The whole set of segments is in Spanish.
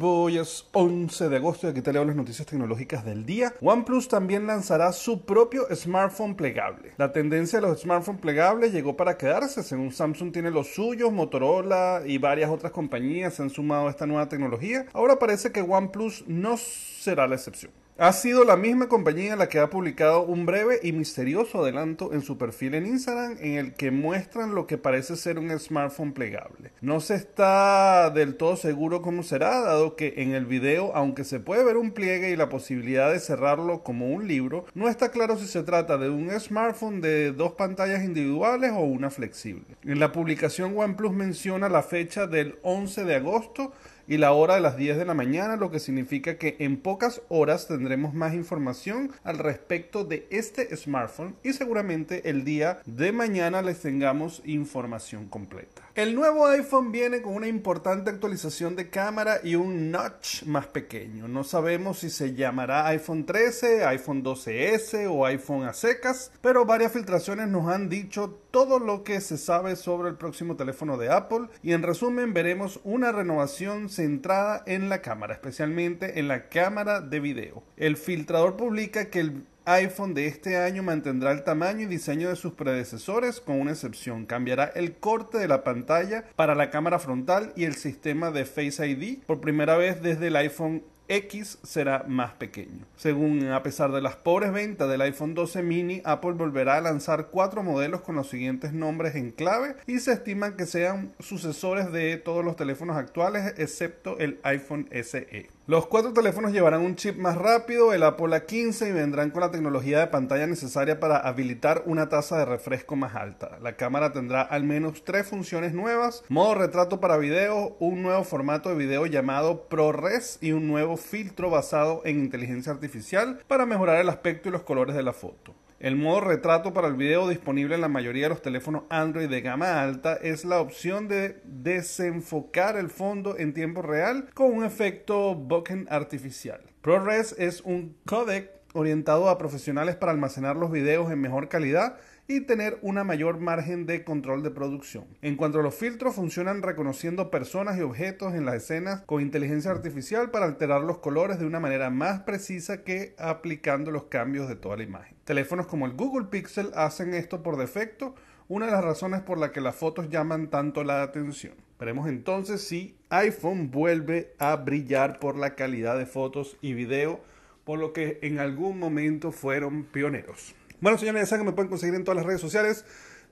Hoy es 11 de agosto y aquí te leo las noticias tecnológicas del día. OnePlus también lanzará su propio smartphone plegable. La tendencia de los smartphones plegables llegó para quedarse. Según Samsung tiene los suyos, Motorola y varias otras compañías se han sumado a esta nueva tecnología. Ahora parece que OnePlus no será la excepción. Ha sido la misma compañía la que ha publicado un breve y misterioso adelanto en su perfil en Instagram en el que muestran lo que parece ser un smartphone plegable. No se está del todo seguro cómo será, dado que en el video, aunque se puede ver un pliegue y la posibilidad de cerrarlo como un libro, no está claro si se trata de un smartphone de dos pantallas individuales o una flexible. En la publicación OnePlus menciona la fecha del 11 de agosto y la hora de las 10 de la mañana, lo que significa que en pocas horas tendremos más información al respecto de este smartphone y seguramente el día de mañana les tengamos información completa. El nuevo iPhone viene con una importante actualización de cámara y un notch más pequeño. No sabemos si se llamará iPhone 13, iPhone 12S o iPhone a secas, pero varias filtraciones nos han dicho todo lo que se sabe sobre el próximo teléfono de Apple y en resumen veremos una renovación centrada en la cámara, especialmente en la cámara de video. El filtrador publica que el iPhone de este año mantendrá el tamaño y diseño de sus predecesores con una excepción. Cambiará el corte de la pantalla para la cámara frontal y el sistema de Face ID por primera vez desde el iPhone X será más pequeño. Según a pesar de las pobres ventas del iPhone 12 mini, Apple volverá a lanzar cuatro modelos con los siguientes nombres en clave y se estima que sean sucesores de todos los teléfonos actuales excepto el iPhone SE. Los cuatro teléfonos llevarán un chip más rápido, el Apple A15, y vendrán con la tecnología de pantalla necesaria para habilitar una tasa de refresco más alta. La cámara tendrá al menos tres funciones nuevas, modo retrato para video, un nuevo formato de video llamado ProRes y un nuevo filtro basado en inteligencia artificial para mejorar el aspecto y los colores de la foto. El modo retrato para el video disponible en la mayoría de los teléfonos Android de gama alta es la opción de desenfocar el fondo en tiempo real con un efecto bokeh artificial. ProRes es un codec orientado a profesionales para almacenar los videos en mejor calidad y tener una mayor margen de control de producción. En cuanto a los filtros, funcionan reconociendo personas y objetos en las escenas con inteligencia artificial para alterar los colores de una manera más precisa que aplicando los cambios de toda la imagen. Teléfonos como el Google Pixel hacen esto por defecto, una de las razones por la que las fotos llaman tanto la atención. Veremos entonces si iPhone vuelve a brillar por la calidad de fotos y video, por lo que en algún momento fueron pioneros. Bueno, señores, ya saben que me pueden conseguir en todas las redes sociales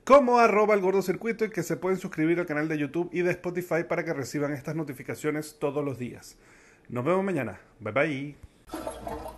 como arroba el gordo circuito y que se pueden suscribir al canal de YouTube y de Spotify para que reciban estas notificaciones todos los días. Nos vemos mañana. Bye bye.